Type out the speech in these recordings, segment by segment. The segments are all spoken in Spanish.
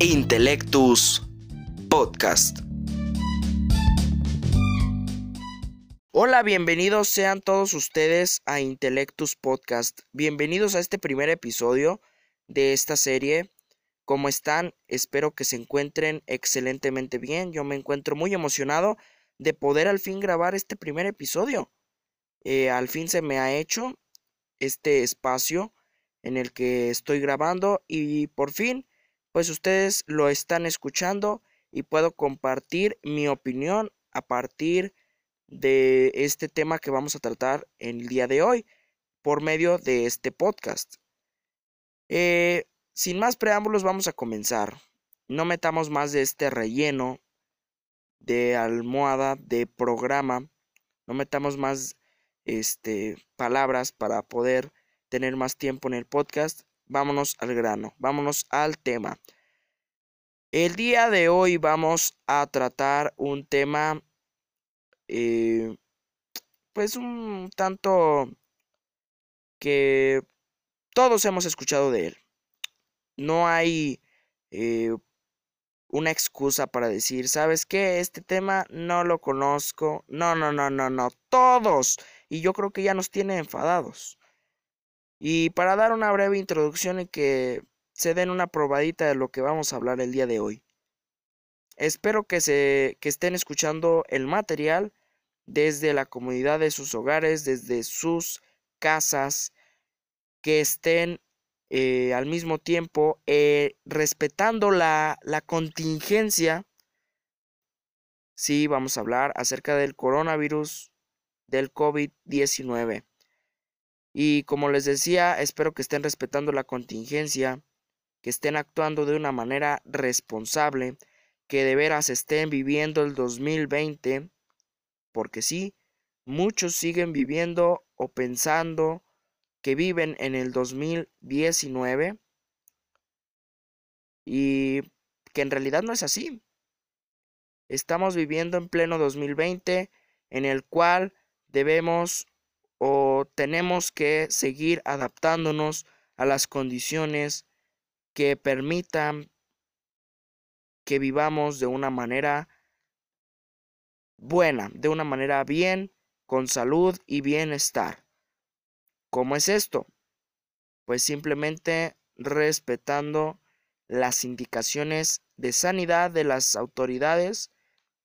Intellectus Podcast. Hola, bienvenidos sean todos ustedes a Intellectus Podcast. Bienvenidos a este primer episodio de esta serie. ¿Cómo están? Espero que se encuentren excelentemente bien. Yo me encuentro muy emocionado de poder al fin grabar este primer episodio. Eh, al fin se me ha hecho este espacio en el que estoy grabando y por fin pues ustedes lo están escuchando y puedo compartir mi opinión a partir de este tema que vamos a tratar en el día de hoy por medio de este podcast. Eh, sin más preámbulos vamos a comenzar. No metamos más de este relleno de almohada de programa. No metamos más este, palabras para poder tener más tiempo en el podcast. Vámonos al grano, vámonos al tema. El día de hoy vamos a tratar un tema, eh, pues un tanto que todos hemos escuchado de él. No hay eh, una excusa para decir, ¿sabes qué? Este tema no lo conozco. No, no, no, no, no. Todos. Y yo creo que ya nos tiene enfadados. Y para dar una breve introducción y que se den una probadita de lo que vamos a hablar el día de hoy. Espero que, se, que estén escuchando el material desde la comunidad de sus hogares, desde sus casas, que estén eh, al mismo tiempo eh, respetando la, la contingencia. Sí, vamos a hablar acerca del coronavirus del COVID-19. Y como les decía, espero que estén respetando la contingencia, que estén actuando de una manera responsable, que de veras estén viviendo el 2020, porque sí, muchos siguen viviendo o pensando que viven en el 2019 y que en realidad no es así. Estamos viviendo en pleno 2020 en el cual debemos o tenemos que seguir adaptándonos a las condiciones que permitan que vivamos de una manera buena, de una manera bien, con salud y bienestar. ¿Cómo es esto? Pues simplemente respetando las indicaciones de sanidad de las autoridades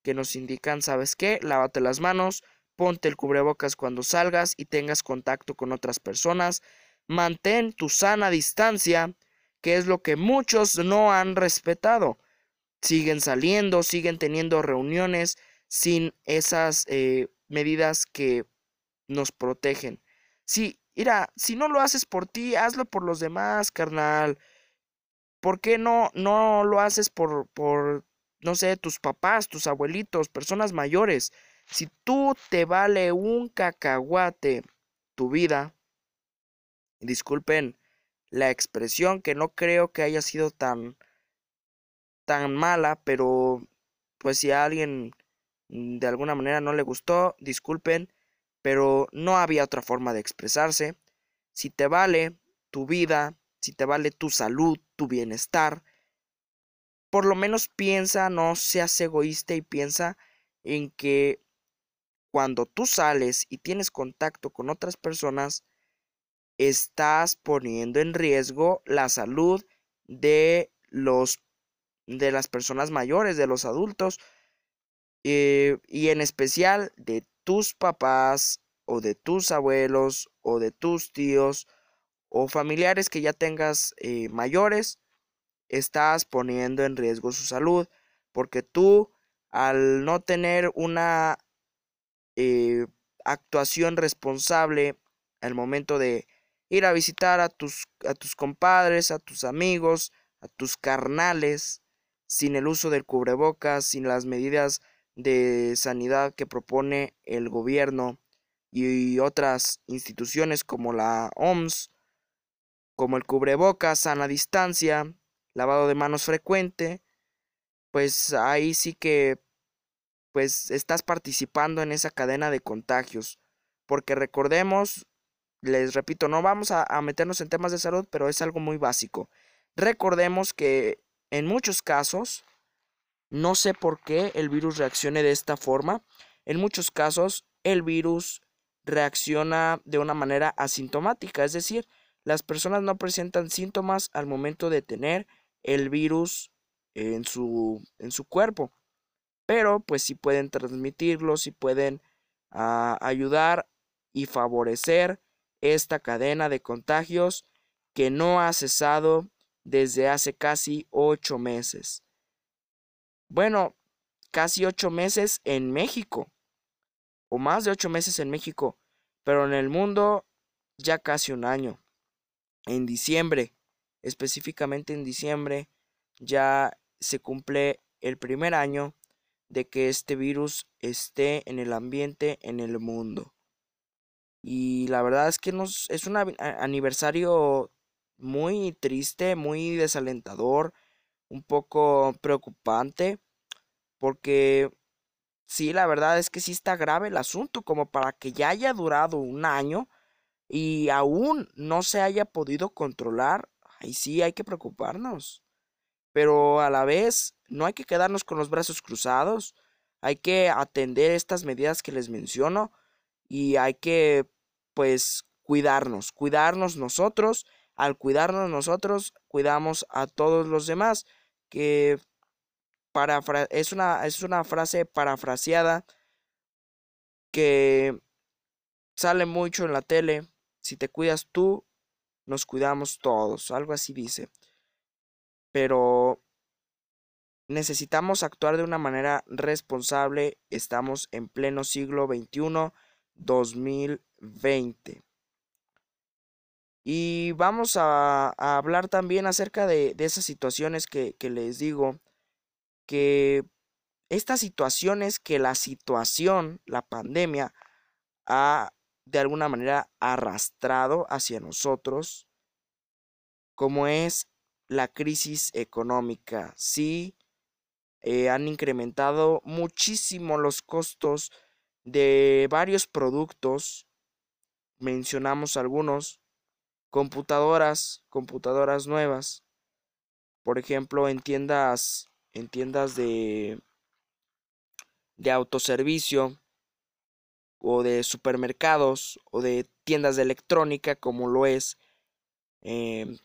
que nos indican, ¿sabes qué? Lávate las manos, ponte el cubrebocas cuando salgas y tengas contacto con otras personas, mantén tu sana distancia, que es lo que muchos no han respetado. Siguen saliendo, siguen teniendo reuniones sin esas eh, medidas que nos protegen. Sí, Mira, si no lo haces por ti, hazlo por los demás, carnal. ¿Por qué no, no lo haces por, por, no sé, tus papás, tus abuelitos, personas mayores? Si tú te vale un cacahuate tu vida, disculpen la expresión que no creo que haya sido tan, tan mala, pero pues si a alguien de alguna manera no le gustó, disculpen pero no había otra forma de expresarse. Si te vale tu vida, si te vale tu salud, tu bienestar, por lo menos piensa, no seas egoísta y piensa en que cuando tú sales y tienes contacto con otras personas, estás poniendo en riesgo la salud de los de las personas mayores, de los adultos, eh, y en especial de tus papás o de tus abuelos o de tus tíos o familiares que ya tengas eh, mayores, estás poniendo en riesgo su salud porque tú al no tener una eh, actuación responsable al momento de ir a visitar a tus, a tus compadres, a tus amigos, a tus carnales, sin el uso del cubrebocas, sin las medidas de sanidad que propone el gobierno y otras instituciones como la OMS, como el cubrebocas, sana distancia, lavado de manos frecuente, pues ahí sí que pues estás participando en esa cadena de contagios. Porque recordemos, les repito, no vamos a, meternos en temas de salud, pero es algo muy básico. Recordemos que en muchos casos, no sé por qué el virus reaccione de esta forma. En muchos casos, el virus reacciona de una manera asintomática, es decir, las personas no presentan síntomas al momento de tener el virus en su, en su cuerpo, pero pues sí pueden transmitirlo, sí pueden ah, ayudar y favorecer esta cadena de contagios que no ha cesado desde hace casi ocho meses. Bueno, casi ocho meses en México, o más de ocho meses en México, pero en el mundo ya casi un año. En diciembre, específicamente en diciembre, ya se cumple el primer año de que este virus esté en el ambiente en el mundo. Y la verdad es que nos, es un aniversario muy triste, muy desalentador, un poco preocupante, porque sí, la verdad es que sí está grave el asunto, como para que ya haya durado un año y aún no se haya podido controlar, ahí sí hay que preocuparnos. Pero a la vez no hay que quedarnos con los brazos cruzados, hay que atender estas medidas que les menciono y hay que pues cuidarnos, cuidarnos nosotros, al cuidarnos nosotros, cuidamos a todos los demás, que es, una, es una frase parafraseada que sale mucho en la tele, si te cuidas tú, nos cuidamos todos, algo así dice. Pero necesitamos actuar de una manera responsable, estamos en pleno siglo XXI, 2020. Y vamos a, hablar también acerca de, esas situaciones que, que les digo, que estas situaciones que la situación, la pandemia, ha de alguna manera arrastrado hacia nosotros, como es la crisis económica. Sí, eh, han incrementado muchísimo los costos de varios productos. Mencionamos algunos. Computadoras, computadoras nuevas. Por ejemplo, en tiendas, en tiendas de, de autoservicio o de supermercados o de tiendas de electrónica como lo es. Eh,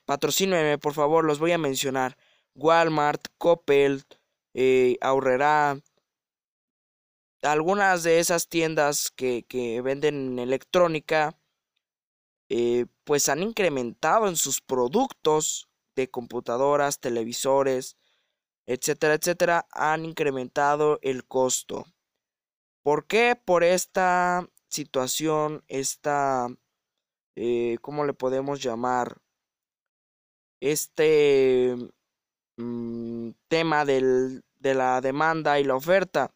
por favor, los voy a mencionar. Walmart, Coppel, eh, Ahorrera. Algunas de esas tiendas que, que venden electrónica, eh, pues han incrementado en sus productos de computadoras, televisores, etcétera, etcétera, han incrementado el costo. ¿Por qué? Por esta situación, esta, eh, ¿cómo le podemos llamar? Este mm, tema del, de la demanda y la oferta,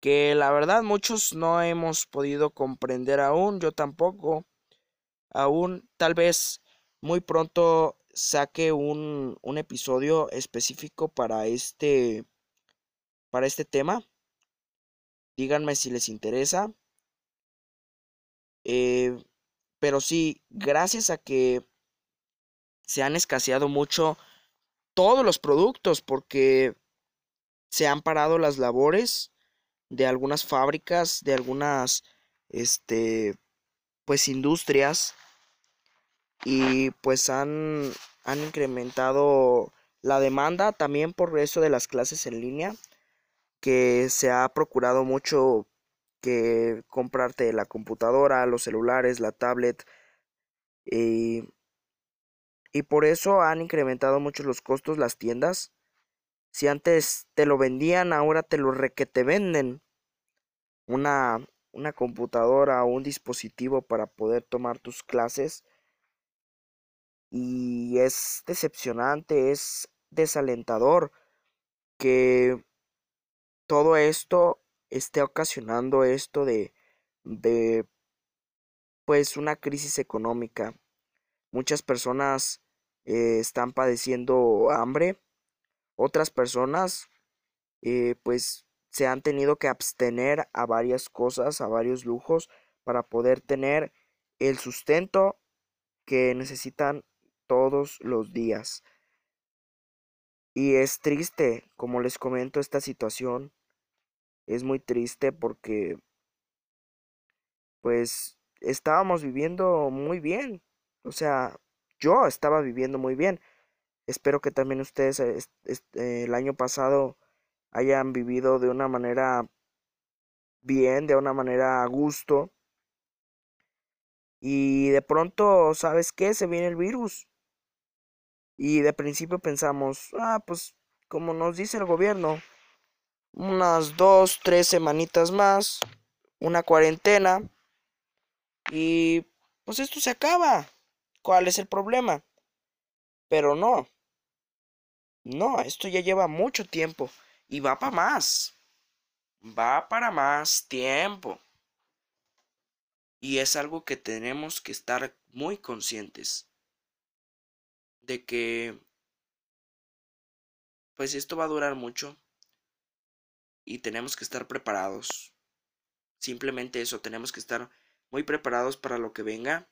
que la verdad muchos no hemos podido comprender aún, yo tampoco, aún tal vez muy pronto saque un, un episodio específico para este, para este tema Díganme si les interesa. Eh, pero sí, gracias a que se han escaseado mucho todos los productos porque se han parado las labores de algunas fábricas, de algunas este pues industrias y pues han han incrementado la demanda también por eso de las clases en línea que se ha procurado mucho que comprarte la computadora, los celulares, la tablet y, y por eso han incrementado mucho los costos las tiendas. Si antes te lo vendían, ahora te lo re que te venden. Una, una computadora o un dispositivo para poder tomar tus clases. Y es decepcionante, es desalentador que todo esto esté ocasionando esto de, de pues una crisis económica. Muchas personas eh, están padeciendo hambre, otras personas eh, pues se han tenido que abstener a varias cosas, a varios lujos para poder tener el sustento que necesitan todos los días. Y es triste, como les comento, esta situación. Es muy triste porque, pues, estábamos viviendo muy bien. O sea, yo estaba viviendo muy bien. Espero que también ustedes el año pasado hayan vivido de una manera bien, de una manera a gusto. Y de pronto, ¿sabes qué? Se viene el virus. Y de principio pensamos, ah, pues como nos dice el gobierno, unas dos, tres semanitas más, una cuarentena. Y pues esto se acaba. ¿Cuál es el problema? Pero no. No, esto ya lleva mucho tiempo y va para más. Va para más tiempo. Y es algo que tenemos que estar muy conscientes de que pues esto va a durar mucho y tenemos que estar preparados. Simplemente eso, tenemos que estar muy preparados para lo que venga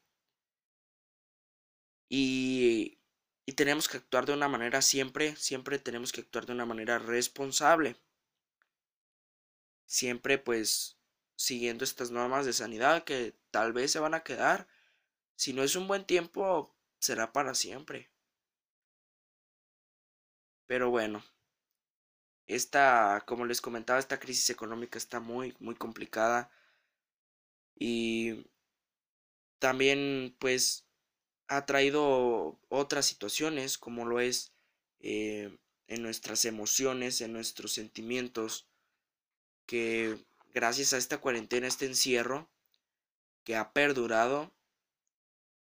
y, tenemos que actuar de una manera siempre, siempre tenemos que actuar de una manera responsable. Siempre pues siguiendo estas normas de sanidad que tal vez se van a quedar. Si no es un buen tiempo, será para siempre. Pero bueno, esta, como les comentaba, esta crisis económica está muy, muy complicada. Y también pues ha traído otras situaciones como lo es eh, en nuestras emociones, en nuestros sentimientos, que gracias a esta cuarentena, este encierro que ha perdurado,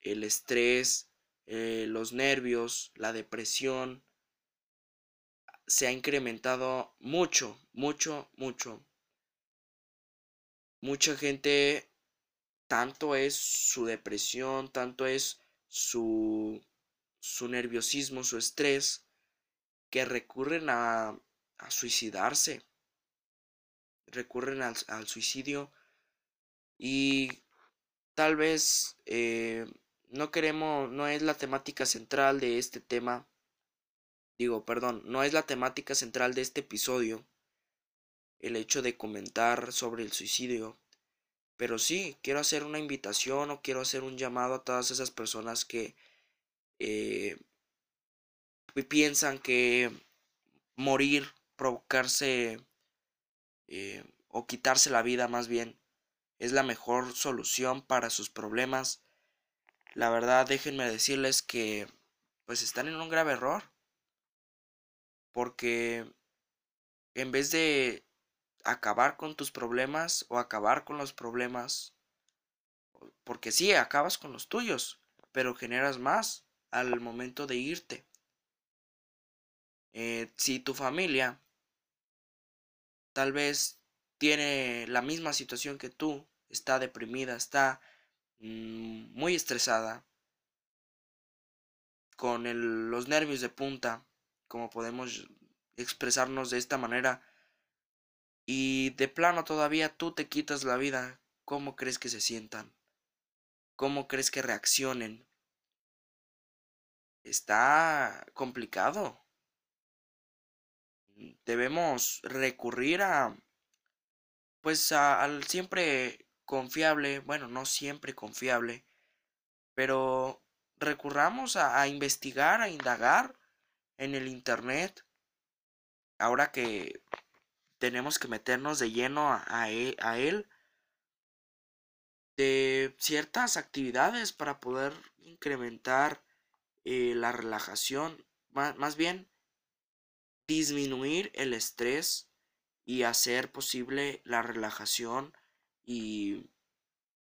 el estrés, eh, los nervios, la depresión, se ha incrementado mucho, mucho, mucho. Mucha gente, tanto es su depresión, tanto es su, su nerviosismo, su estrés, que recurren a, a suicidarse. Recurren al, suicidio y tal vez eh, no queremos, no es la temática central de este tema, digo, perdón, no es la temática central de este episodio, el hecho de comentar sobre el suicidio, pero sí, quiero hacer una invitación o quiero hacer un llamado a todas esas personas que eh, piensan que morir, provocarse eh, o quitarse la vida más bien, es la mejor solución para sus problemas. La verdad, déjenme decirles que pues están en un grave error. Porque en vez de acabar con tus problemas o acabar con los problemas, porque sí, acabas con los tuyos, pero generas más al momento de irte. Eh, si tu familia tal vez tiene la misma situación que tú, está deprimida, está mm, muy estresada, con los nervios de punta, como podemos expresarnos de esta manera, y de plano todavía tú te quitas la vida, ¿cómo crees que se sientan? ¿Cómo crees que reaccionen? Está complicado debemos recurrir a, pues al siempre confiable, bueno, no siempre confiable, pero recurramos a, investigar, a indagar en el Internet, ahora que tenemos que meternos de lleno a, e, él, de ciertas actividades para poder incrementar eh, la relajación, más bien disminuir el estrés y hacer posible la relajación y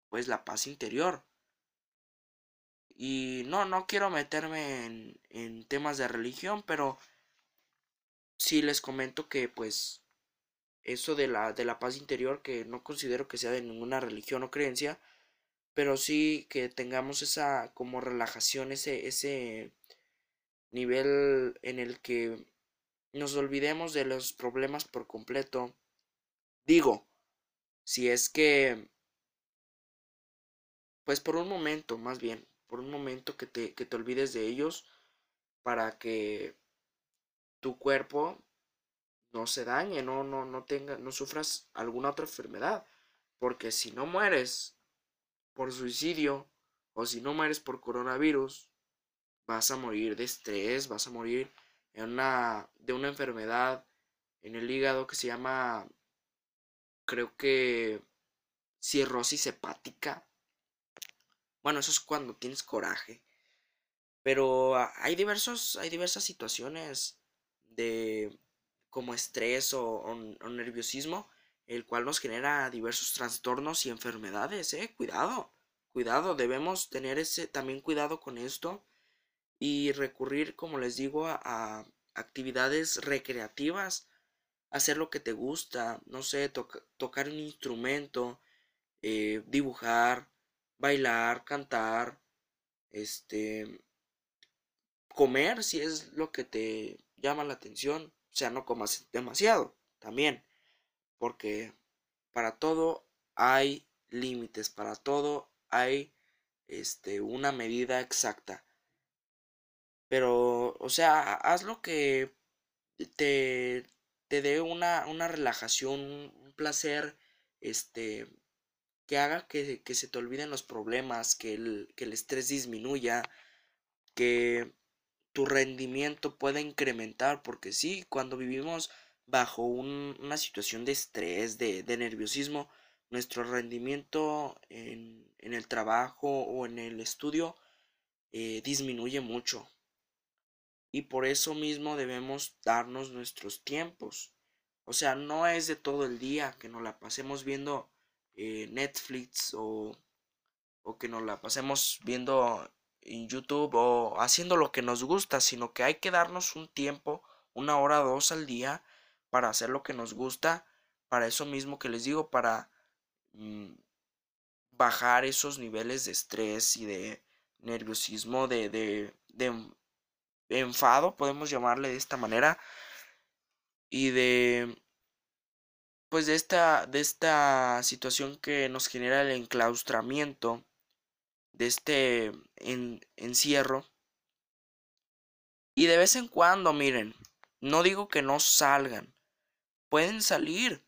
pues la paz interior. Y no, no quiero meterme en, en temas de religión, pero sí les comento que pues eso de la, de la paz interior, que no considero que sea de ninguna religión o creencia, pero sí que tengamos esa como relajación, ese, ese nivel en el que nos olvidemos de los problemas por completo. Digo, si es que, pues por un momento, más bien, por un momento que te, que te olvides de ellos para que tu cuerpo no se dañe, no, no, no tenga, no sufras alguna otra enfermedad. Porque si no mueres por suicidio o si no mueres por coronavirus, vas a morir de estrés, vas a morir en una, de una enfermedad en el hígado que se llama, creo que, cirrosis hepática. Bueno, eso es cuando tienes coraje. Pero hay diversos, hay diversas situaciones de como estrés o, nerviosismo, el cual nos genera diversos trastornos y enfermedades, eh. Cuidado, cuidado, debemos tener ese también cuidado con esto y recurrir, como les digo, a, actividades recreativas, hacer lo que te gusta, no sé, tocar un instrumento, eh, dibujar, bailar, cantar, este, comer si es lo que te llama la atención, o sea, no comas demasiado también, porque para todo hay límites, para todo hay este, una medida exacta. Pero, o sea, haz lo que te, te dé una, una relajación, un placer, este, que haga que, que, se te olviden los problemas, que el, que el estrés disminuya, que tu rendimiento pueda incrementar, porque sí, cuando vivimos bajo una situación de estrés, de, de nerviosismo, nuestro rendimiento en, en, el trabajo o en el estudio eh, disminuye mucho. Y por eso mismo debemos darnos nuestros tiempos. O sea, no es de todo el día que nos la pasemos viendo eh, Netflix o, o que nos la pasemos viendo en YouTube o haciendo lo que nos gusta, sino que hay que darnos un tiempo, una hora o dos al día para hacer lo que nos gusta, para eso mismo que les digo, para mm, bajar esos niveles de estrés y de nerviosismo, de, de, de enfado, podemos llamarle de esta manera, y de pues de esta de esta situación que nos genera el enclaustramiento de este encierro. Y de vez en cuando, miren, no digo que no salgan, pueden salir.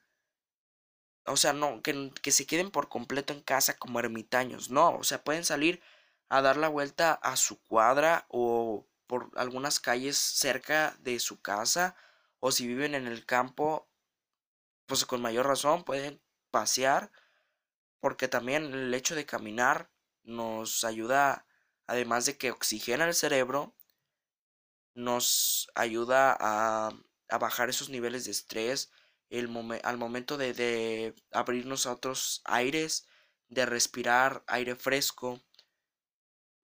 O sea, no, que, que se queden por completo en casa como ermitaños, no, o sea, pueden salir a dar la vuelta a su cuadra o por algunas calles cerca de su casa o si viven en el campo, pues con mayor razón pueden pasear porque también el hecho de caminar nos ayuda, además de que oxigena el cerebro, nos ayuda a, bajar esos niveles de estrés el al momento de, de abrirnos a otros aires, de respirar aire fresco,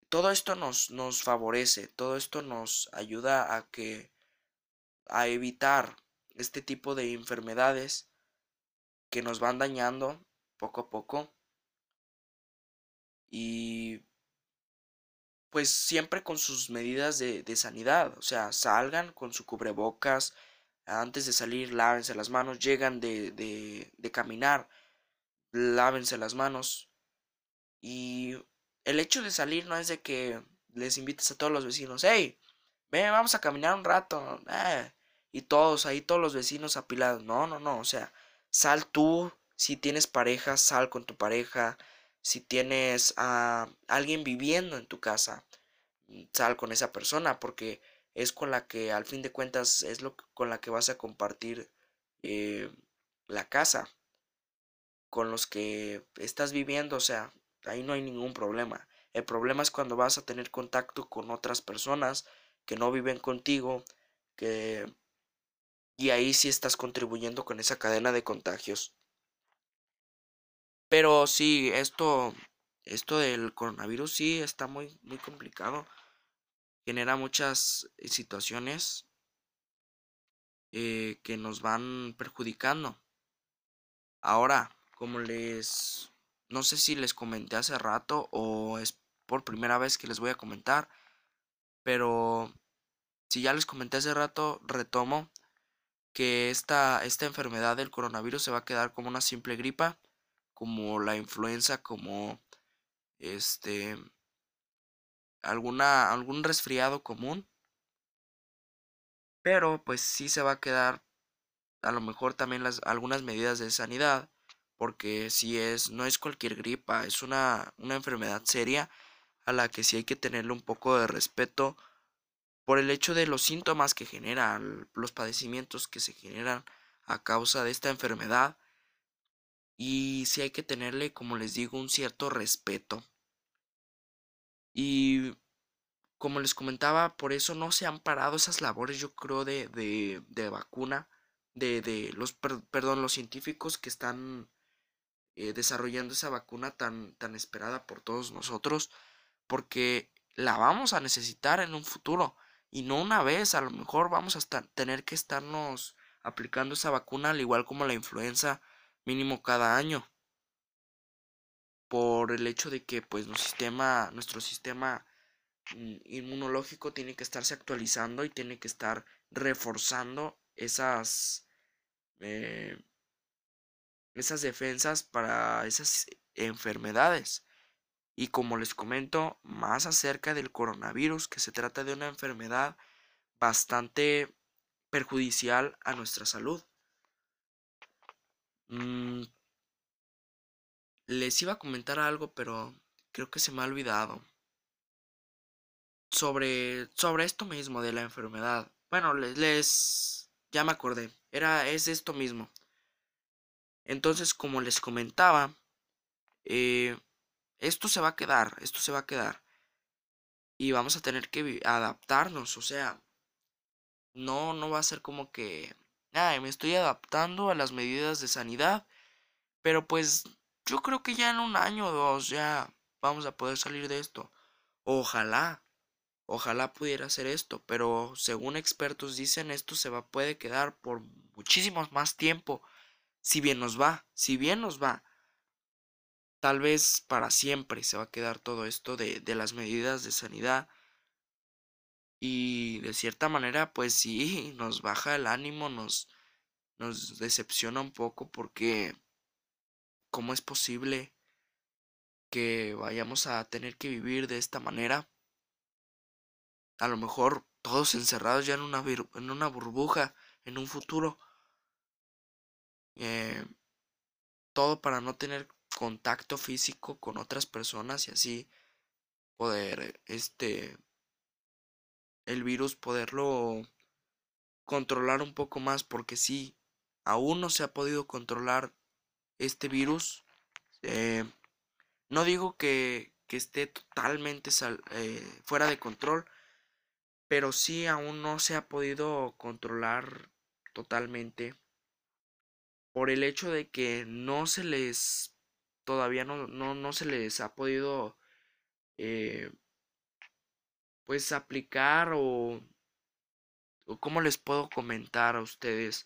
todo esto nos, nos favorece, todo esto nos ayuda a que a evitar este tipo de enfermedades que nos van dañando poco a poco y pues siempre con sus medidas de, de sanidad, o sea, salgan con su cubrebocas, antes de salir lávense las manos, llegan de, de, de caminar, lávense las manos y el hecho de salir no es de que les invites a todos los vecinos, hey, ven, vamos a caminar un rato, eh, y todos ahí, todos los vecinos apilados, no, no, no, o sea, sal tú, si tienes pareja, sal con tu pareja, si tienes a alguien viviendo en tu casa, sal con esa persona, porque es con la que al fin de cuentas es lo con la que vas a compartir eh, la casa con los que estás viviendo, o sea, Ahí no hay ningún problema. El problema es cuando vas a tener contacto con otras personas que no viven contigo, que y ahí sí estás contribuyendo con esa cadena de contagios. Pero sí, esto esto del coronavirus sí está muy muy complicado. Genera muchas situaciones eh, que nos van perjudicando. Ahora, como les no sé si les comenté hace rato o es por primera vez que les voy a comentar. Pero si ya les comenté hace rato, retomo que esta, esta enfermedad del coronavirus se va a quedar como una simple gripa, como la influenza, como este alguna algún resfriado común. Pero pues sí se va a quedar a lo mejor también las, algunas medidas de sanidad, porque si es, no es cualquier gripa, es una, una enfermedad seria a la que sí hay que tenerle un poco de respeto por el hecho de los síntomas que generan, los padecimientos que se generan a causa de esta enfermedad. Y sí hay que tenerle, como les digo, un cierto respeto. Y como les comentaba, por eso no se han parado esas labores, yo creo, de, de, de vacuna de, los, perdón, los científicos que están eh, desarrollando esa vacuna tan, tan esperada por todos nosotros, porque la vamos a necesitar en un futuro y no una vez, a lo mejor vamos a tener que estarnos aplicando esa vacuna al igual como la influenza mínimo cada año por el hecho de que pues nuestro sistema, nuestro sistema mm, inmunológico tiene que estarse actualizando y tiene que estar reforzando esas eh, esas defensas para esas enfermedades. Y como les comento más acerca del coronavirus, que se trata de una enfermedad bastante perjudicial a nuestra salud. Mm, les iba a comentar algo, pero creo que se me ha olvidado. Sobre, sobre esto mismo de la enfermedad. Bueno, les, les ya me acordé. Era, es esto mismo. Entonces, como les comentaba, eh, esto se va a quedar, esto se va a quedar. Y vamos a tener que adaptarnos, o sea, no, no va a ser como que, ay, me estoy adaptando a las medidas de sanidad, pero pues yo creo que ya en un año o dos ya vamos a poder salir de esto. Ojalá, Ojalá pudiera hacer esto, pero según expertos dicen esto se va puede quedar por muchísimo más tiempo. Si bien nos va, si bien nos va. Tal vez para siempre se va a quedar todo esto de, de las medidas de sanidad. Y de cierta manera, pues sí, nos baja el ánimo, nos, nos decepciona un poco porque ¿cómo es posible que vayamos a tener que vivir de esta manera? a lo mejor todos encerrados ya en una, en una burbuja en un futuro. Eh, todo para no tener contacto físico con otras personas y así poder, este, el virus poderlo controlar un poco más porque si aún no se ha podido controlar este virus, eh, no digo que, que esté totalmente eh, fuera de control, pero sí aún no se ha podido controlar totalmente por el hecho de que no se les todavía no, no, se les ha podido eh, pues aplicar o, o cómo les puedo comentar a ustedes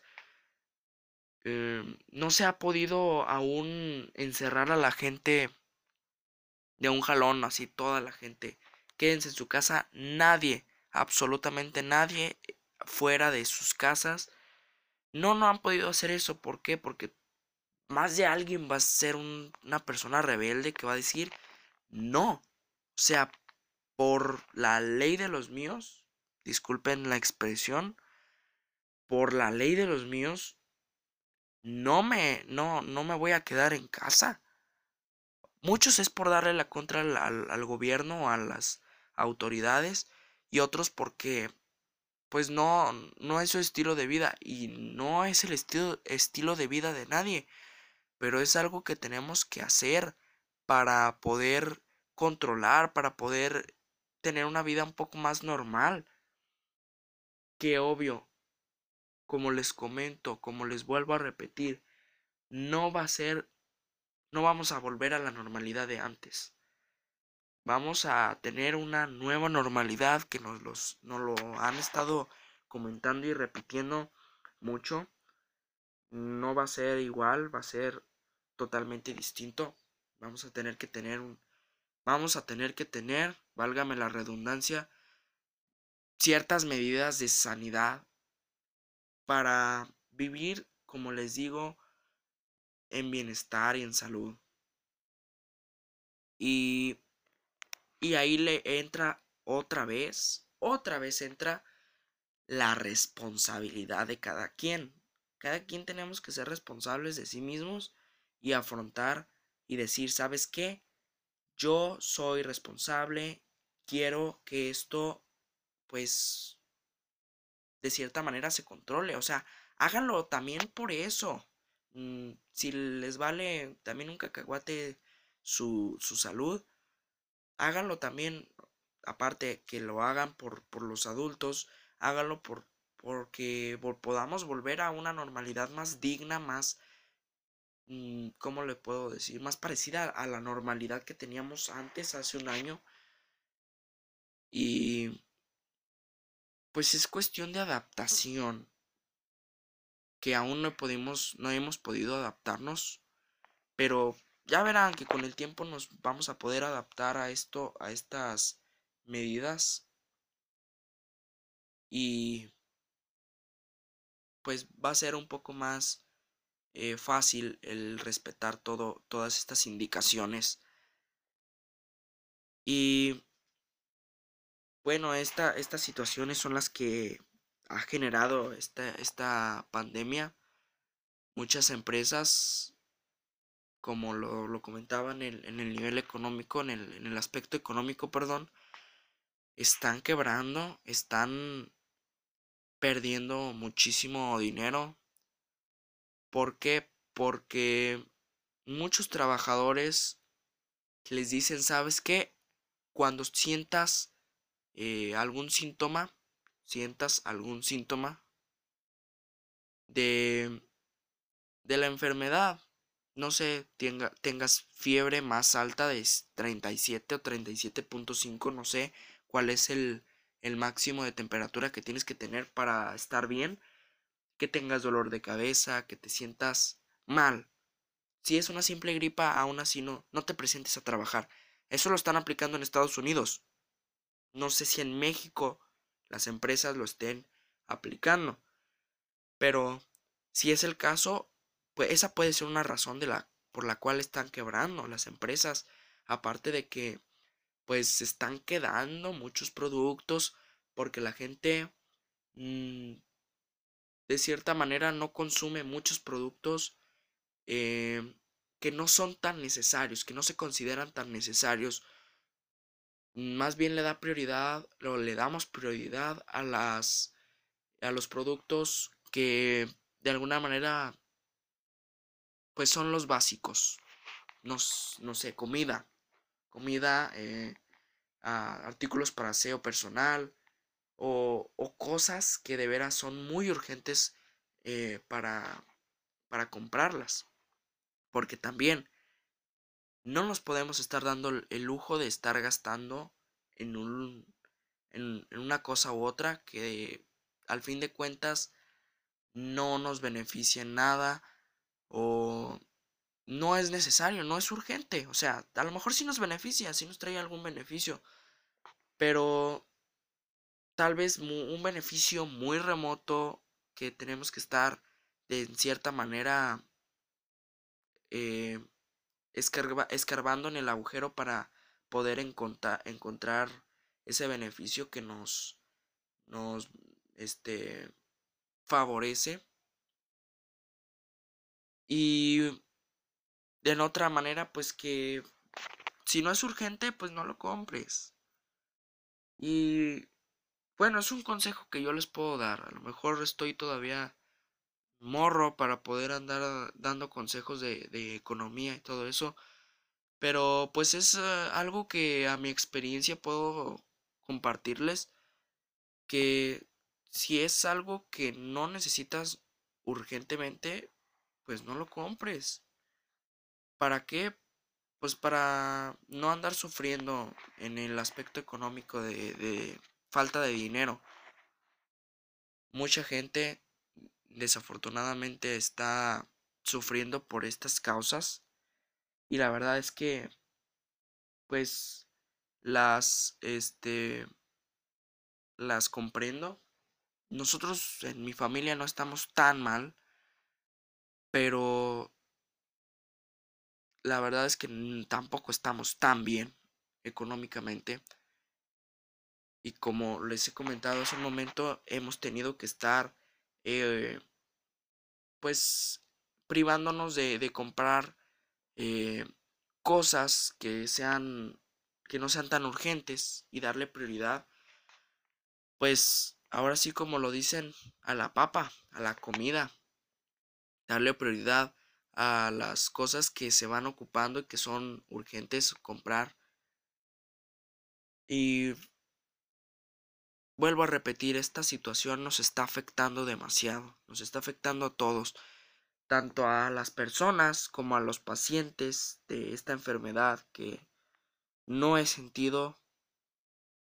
em, no se ha podido aún encerrar a la gente de un jalón así toda la gente quédense en su casa nadie absolutamente nadie fuera de sus casas. No, no han podido hacer eso. ¿Por qué? Porque más de alguien va a ser una persona rebelde que va a decir no. O sea, por la ley de los míos, disculpen la expresión, por la ley de los míos, no me, no, no me voy a quedar en casa. Muchos es por darle la contra al, al, al gobierno, a las autoridades, y otros porque pues no, no es su estilo de vida y no es el estilo, estilo de vida de nadie, pero es algo que tenemos que hacer para poder controlar, para poder tener una vida un poco más normal. Que obvio, como les comento, como les vuelvo a repetir, no va a ser, no vamos a volver a la normalidad de antes vamos a tener una nueva normalidad que nos, los, lo han estado comentando y repitiendo mucho. No va a ser igual, va a ser totalmente distinto. Vamos a tener que tener un... Vamos a tener que tener, válgame la redundancia, ciertas medidas de sanidad para vivir, como les digo, en bienestar y en salud. Y y ahí le entra otra vez, otra vez entra la responsabilidad de cada quien. Cada quien tenemos que ser responsables de sí mismos y afrontar y decir, ¿sabes qué? Yo soy responsable, quiero que esto, pues, de cierta manera se controle. O sea, háganlo también por eso. Mm, si les vale también un cacahuate su, su salud, háganlo también, aparte que lo hagan por, por los adultos, háganlo por, porque podamos volver a una normalidad más digna, más, ¿cómo le puedo decir? Más parecida a la normalidad que teníamos antes, hace un año. Y pues es cuestión de adaptación que aún no pudimos, no hemos podido adaptarnos, pero ya verán que con el tiempo nos vamos a poder adaptar a esto, a estas medidas y pues va a ser un poco más eh, fácil el respetar todo, todas estas indicaciones. Y bueno, esta, estas situaciones son las que ha generado esta, esta pandemia. Muchas empresas, como lo, comentaban en, en, el nivel económico, en el, en el aspecto económico, perdón, están quebrando, están perdiendo muchísimo dinero. ¿Por qué? Porque muchos trabajadores les dicen, ¿sabes qué? Cuando sientas eh, algún síntoma, sientas algún síntoma de, de la enfermedad, no sé, tenga, tengas fiebre más alta de 37 o 37.5, no sé cuál es el, el máximo de temperatura que tienes que tener para estar bien, que tengas dolor de cabeza, que te sientas mal. Si es una simple gripa, aún así no, no te presentes a trabajar. Eso lo están aplicando en Estados Unidos. No sé si en México las empresas lo estén aplicando. Pero si es el caso, pues esa puede ser una razón de la, por la cual están quebrando las empresas. Aparte de que pues se están quedando muchos productos porque la gente mm, de cierta manera no consume muchos productos eh, que no son tan necesarios, que no se consideran tan necesarios. Más bien le da prioridad, o le damos prioridad a las a los productos que de alguna manera pues son los básicos. No, no sé, comida comida, eh, artículos para aseo personal o, cosas que de veras son muy urgentes eh, para, para comprarlas. Porque también no nos podemos estar dando el lujo de estar gastando en, un, en, en una cosa u otra que al fin de cuentas no nos beneficia en nada o no es necesario, no es urgente. O sea, a lo mejor sí nos beneficia, sí nos trae algún beneficio. Pero tal vez un beneficio muy remoto que tenemos que estar de cierta manera eh, escarbando en el agujero para poder encontrar ese beneficio que nos, nos este, favorece. Y de otra manera, pues que si no es urgente, pues no lo compres. Y bueno, es un consejo que yo les puedo dar. A lo mejor estoy todavía morro para poder andar dando consejos de, economía y todo eso. Pero pues es eh, algo que a mi experiencia puedo compartirles. Que si es algo que no necesitas urgentemente, pues no lo compres. ¿Para qué? Pues para no andar sufriendo en el aspecto económico de, falta de dinero. Mucha gente desafortunadamente está sufriendo por estas causas y la verdad es que pues las este las comprendo nosotros en mi familia no estamos tan mal pero la verdad es que tampoco estamos tan bien económicamente. Y como les he comentado hace un momento, hemos tenido que estar, eh, pues, privándonos de, comprar eh, cosas que sean, que no sean tan urgentes y darle prioridad, pues, ahora sí como lo dicen, a la papa, a la comida, darle prioridad a las cosas que se van ocupando y que son urgentes comprar. Y vuelvo a repetir, esta situación nos está afectando demasiado, nos está afectando a todos, tanto a las personas como a los pacientes de esta enfermedad que no he sentido,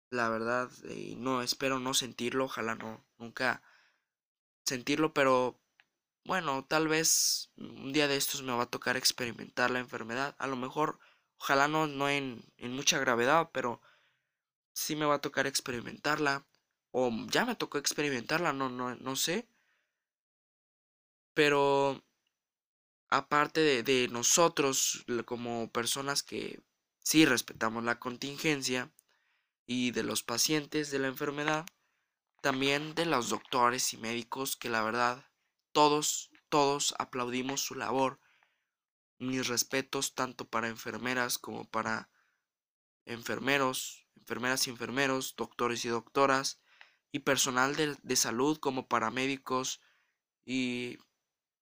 la verdad, y no espero no sentirlo, ojalá no, nunca sentirlo, pero bueno, tal vez un día de estos me va a tocar experimentar la enfermedad. A lo mejor, ojalá no, no en, mucha gravedad, pero sí me va a tocar experimentarla. O ya me tocó experimentarla, no, no, no sé. Pero aparte de, de nosotros como personas que sí respetamos la contingencia y de los pacientes de la enfermedad, también de los doctores y médicos que la verdad todos, todos aplaudimos su labor. Mis respetos tanto para enfermeras como para enfermeros, enfermeras y enfermeros, doctores y doctoras, y personal de, salud como paramédicos y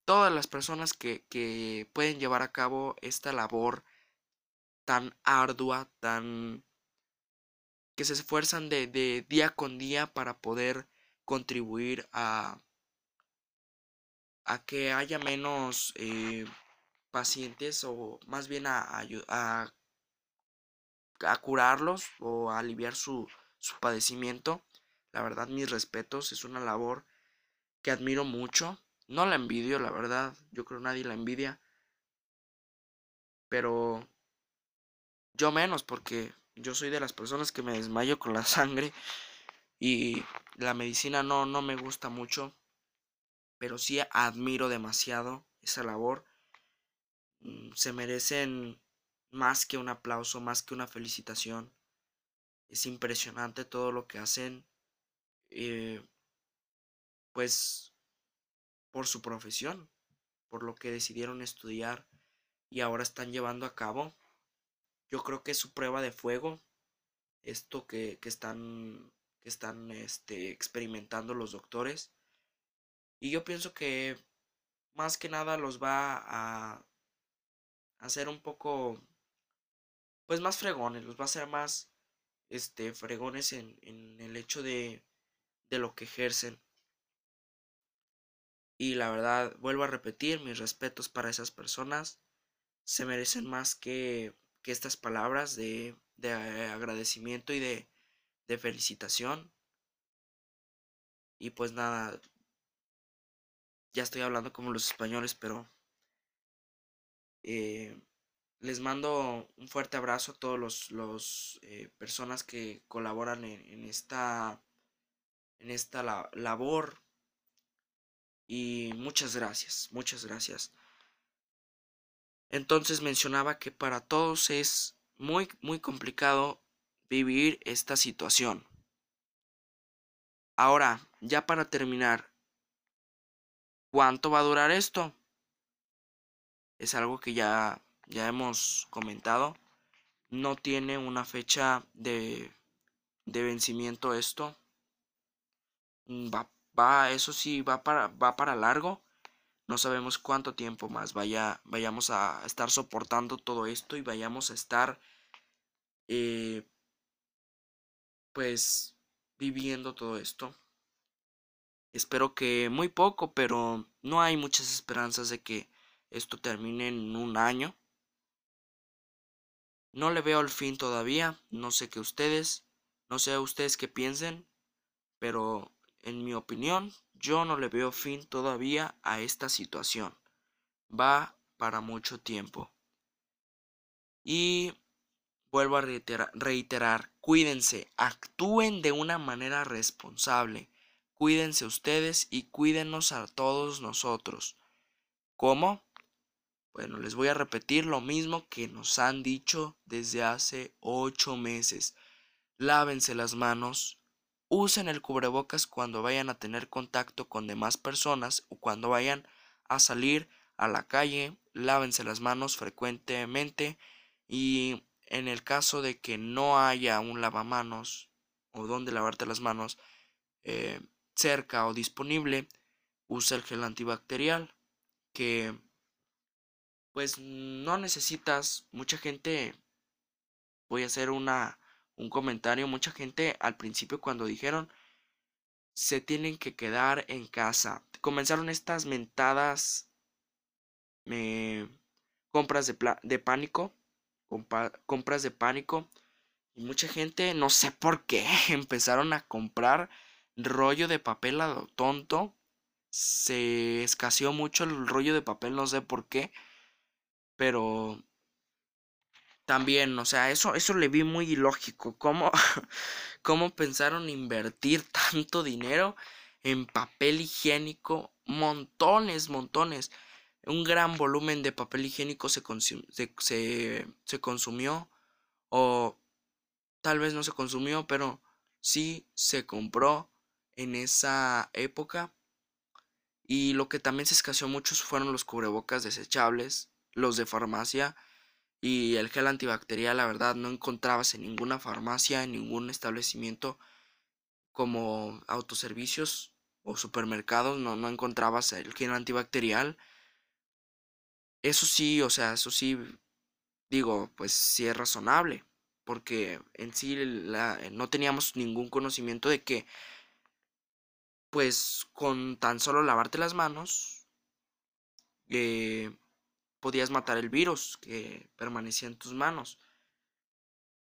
todas las personas que, que, pueden llevar a cabo esta labor tan ardua, tan que se esfuerzan de, de día con día para poder contribuir a a que haya menos eh, pacientes o más bien a, a, a, curarlos o a aliviar su, su padecimiento. La verdad, mis respetos, es una labor que admiro mucho. No la envidio, la verdad, yo creo nadie la envidia. Pero yo menos porque yo soy de las personas que me desmayo con la sangre y la medicina no, no me gusta mucho pero sí admiro demasiado esa labor. Mm, se merecen más que un aplauso, más que una felicitación. Es impresionante todo lo que hacen, eh, pues, por su profesión, por lo que decidieron estudiar y ahora están llevando a cabo. Yo creo que es su prueba de fuego, esto que, que están, que están este, experimentando los doctores y yo pienso que más que nada los va a hacer un poco, pues más fregones, los va a hacer más, este, fregones en, en el hecho de, de lo que ejercen. Y la verdad, vuelvo a repetir, mis respetos para esas personas. Se merecen más que, que estas palabras de, de agradecimiento y de, de felicitación. Y pues nada, ya estoy hablando como los españoles, pero eh, les mando un fuerte abrazo a todos los, los eh, personas que colaboran en, esta en esta labor y muchas gracias, muchas gracias. Entonces mencionaba que para todos es muy muy complicado vivir esta situación. Ahora, ya para terminar, ¿Cuánto va a durar esto? Es algo que ya, ya hemos comentado. No tiene una fecha de, de vencimiento esto. Mm, va, va, eso sí, va para, va para largo. No sabemos cuánto tiempo más vaya, vayamos a estar soportando todo esto y vayamos a estar eh, pues viviendo todo esto. Espero que muy poco, pero no hay muchas esperanzas de que esto termine en un año. No le veo el fin todavía, no sé qué ustedes, no sé a ustedes qué piensen, pero en mi opinión yo no le veo fin todavía a esta situación. Va para mucho tiempo. Y vuelvo a reiterar, cuídense, actúen de una manera responsable Cuídense ustedes y cuídenos a todos nosotros. ¿Cómo? Bueno, les voy a repetir lo mismo que nos han dicho desde hace ocho meses. Lávense las manos, usen el cubrebocas cuando vayan a tener contacto con demás personas o cuando vayan a salir a la calle, lávense las manos frecuentemente y en el caso de que no haya un lavamanos o donde lavarte las manos eh, cerca o disponible, usa el gel antibacterial que pues no necesitas mucha gente voy a hacer una un comentario mucha gente al principio cuando dijeron se tienen que quedar en casa comenzaron estas mentadas eh, compras de, de pánico compras de pánico y mucha gente no sé por qué empezaron a comprar rollo de papel a lo tonto se escaseó mucho el rollo de papel no sé por qué pero también, o sea, eso, eso le vi muy ilógico. ¿Cómo, ¿Cómo pensaron invertir tanto dinero en papel higiénico? Montones, montones. Un gran volumen de papel higiénico se, se, se consumió. O tal vez no se consumió, pero sí se compró en esa época. Y lo que también se escaseó mucho fueron los cubrebocas desechables, los de farmacia y el gel antibacterial, la verdad, no encontrabas en ninguna farmacia, en ningún establecimiento como autoservicios o supermercados, no, no encontrabas el gel antibacterial. Eso sí, o sea, eso sí, digo, pues sí es razonable, porque en sí no teníamos ningún conocimiento de que, pues con tan solo lavarte las manos, eh, podías matar el virus que permanecía en tus manos.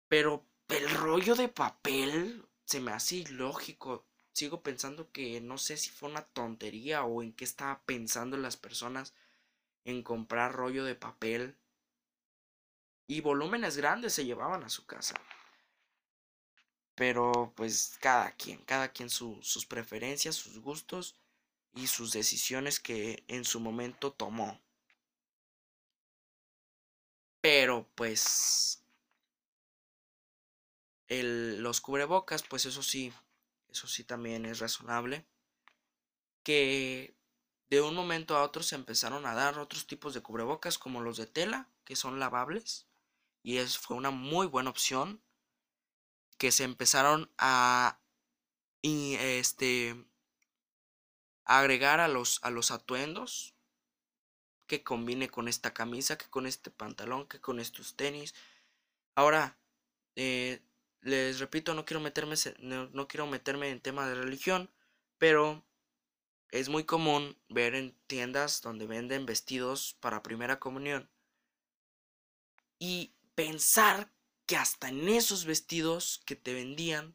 Pero el rollo de papel se me hace ilógico. Sigo pensando que no sé si fue una tontería o en qué estaba pensando las personas en comprar rollo de papel. Y volúmenes grandes se llevaban a su casa. Pero pues cada quien, cada quien sus preferencias, sus gustos y sus decisiones que en su momento tomó. Pero pues el, los cubrebocas, pues eso sí, eso sí también es razonable. Que de un momento a otro se empezaron a dar otros tipos de cubrebocas como los de tela, que son lavables. Y eso fue una muy buena opción. Que se empezaron a y este agregar a los a los atuendos que combine con esta camisa, que con este pantalón, que con estos tenis. Ahora, eh, les repito, no quiero meterme, no, quiero meterme en tema de religión, pero es muy común ver en tiendas donde venden vestidos para primera comunión y pensar que hasta en esos vestidos que te vendían,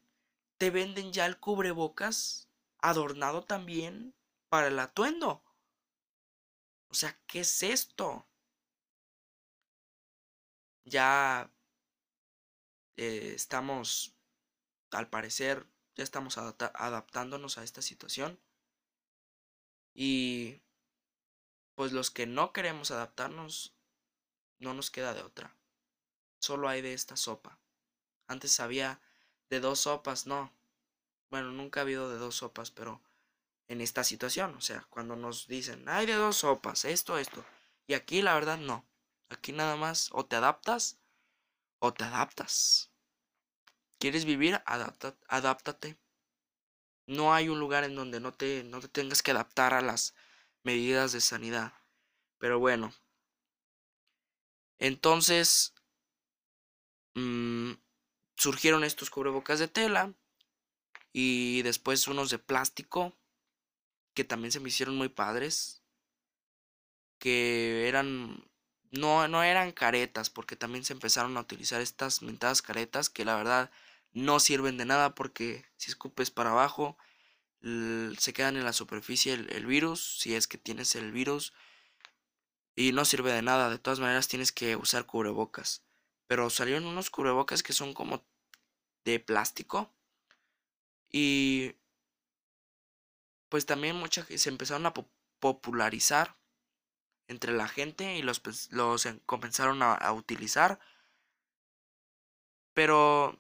te venden ya el cubrebocas adornado también para el atuendo. O sea, ¿qué es esto? Ya eh, estamos, al parecer, ya estamos adaptándonos a esta situación. Y pues los que no queremos adaptarnos, no nos queda de otra. Solo hay de esta sopa. Antes había de dos sopas, no. Bueno, nunca ha habido de dos sopas, pero en esta situación. O sea, cuando nos dicen, hay de dos sopas, esto, esto. Y aquí la verdad no. Aquí nada más o te adaptas o te adaptas. ¿Quieres vivir? adáptate. No hay un lugar en donde no te, no te tengas que adaptar a las medidas de sanidad. Pero bueno. Entonces, mm, surgieron estos cubrebocas de tela y después unos de plástico que también se me hicieron muy padres. Que eran. No, no eran caretas, porque también se empezaron a utilizar estas mentadas caretas que la verdad no sirven de nada porque si escupes para abajo se quedan en la superficie el, virus, si es que tienes el virus y no sirve de nada, de todas maneras tienes que usar cubrebocas. Pero salieron unos cubrebocas que son como de plástico y pues también muchas se empezaron a popularizar entre la gente y los, pues, los comenzaron a, utilizar. Pero,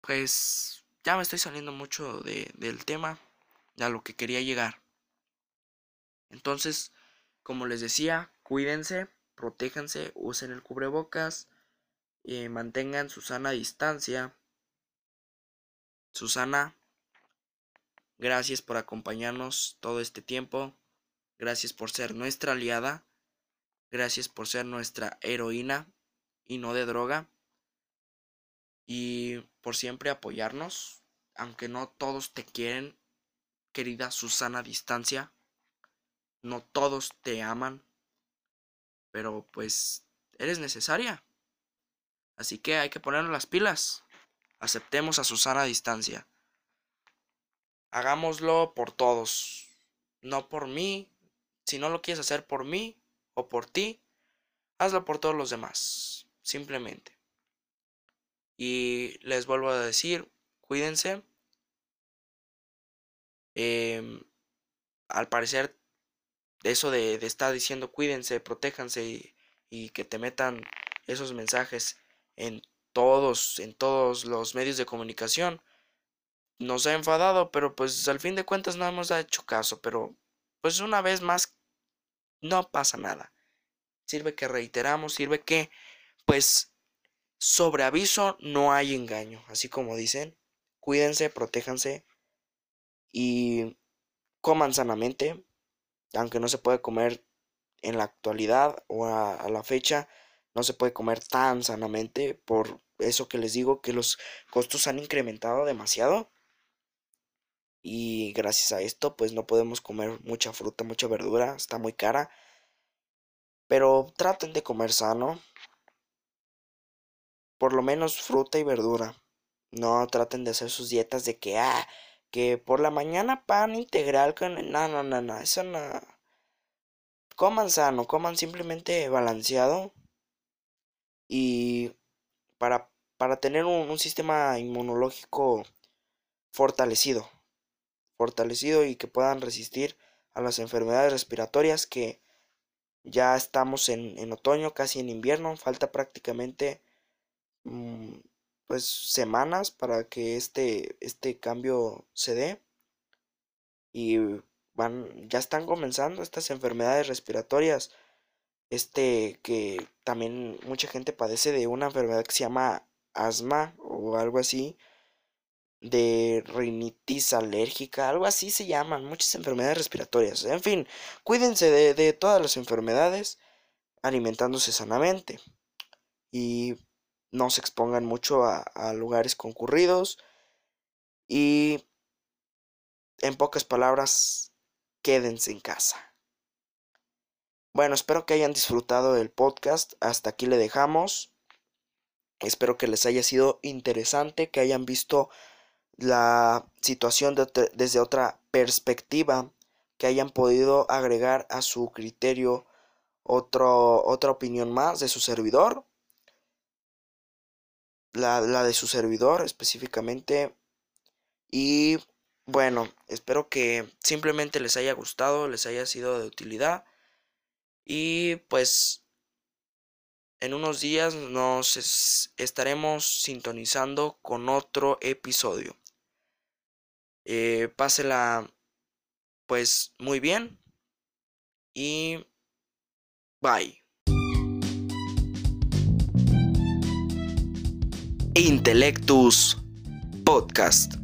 pues, ya me estoy saliendo mucho de, del tema, a lo que quería llegar. Entonces, como les decía, cuídense, protéjanse, usen el cubrebocas, eh, mantengan su sana distancia. Susana, gracias por acompañarnos todo este tiempo. Gracias por ser nuestra aliada. Gracias por ser nuestra heroína y no de droga. Y por siempre apoyarnos, aunque no todos te quieren, querida Susana Distancia. No todos te aman, pero pues eres necesaria. Así que hay que ponernos las pilas. Aceptemos a Susana Distancia. Hagámoslo por todos, no por mí. Si no lo quieres hacer por mí o por ti, hazlo por todos los demás, simplemente. Y les vuelvo a decir, cuídense. Em, al parecer, eso de, estar diciendo cuídense, protéjanse y, que te metan esos mensajes en todos, en todos los medios de comunicación, nos ha enfadado, pero pues al fin de cuentas no hemos hecho caso, pero pues una vez más no pasa nada. Sirve que reiteramos, sirve que pues sobre aviso no hay engaño, así como dicen. Cuídense, protéjanse y coman sanamente, aunque no se puede comer en la actualidad o a, la fecha, no se puede comer tan sanamente por eso que les digo que los costos han incrementado demasiado y gracias a esto pues no podemos comer mucha fruta, mucha verdura, está muy cara. Pero traten de comer sano, por lo menos fruta y verdura. No traten de hacer sus dietas de que, ah, que por la mañana pan integral con... No, no, no, no, eso no. Coman sano, coman simplemente balanceado. Y para, para tener un, un sistema inmunológico fortalecido. Fortalecido y que puedan resistir a las enfermedades respiratorias que ya estamos en, en otoño, casi en invierno. Falta prácticamente Mm, pues semanas para que este, este cambio se dé y van ya están comenzando estas enfermedades respiratorias este que también mucha gente padece de una enfermedad que se llama asma o algo así de rinitis alérgica, algo así se llaman, muchas enfermedades respiratorias. En fin, cuídense de, de todas las enfermedades alimentándose sanamente. Y no se expongan mucho a, lugares concurridos y en pocas palabras, quédense en casa. Bueno, espero que hayan disfrutado del podcast. Hasta aquí le dejamos. Espero que les haya sido interesante, que hayan visto la situación desde otra perspectiva, que hayan podido agregar a su criterio otra opinión más de su servidor la, la de su servidor específicamente. Y bueno, espero que simplemente les haya gustado, les haya sido de utilidad. Y pues en unos días nos estaremos sintonizando con otro episodio. Eh, pásela pues muy bien. Y bye. Intellectus Podcast.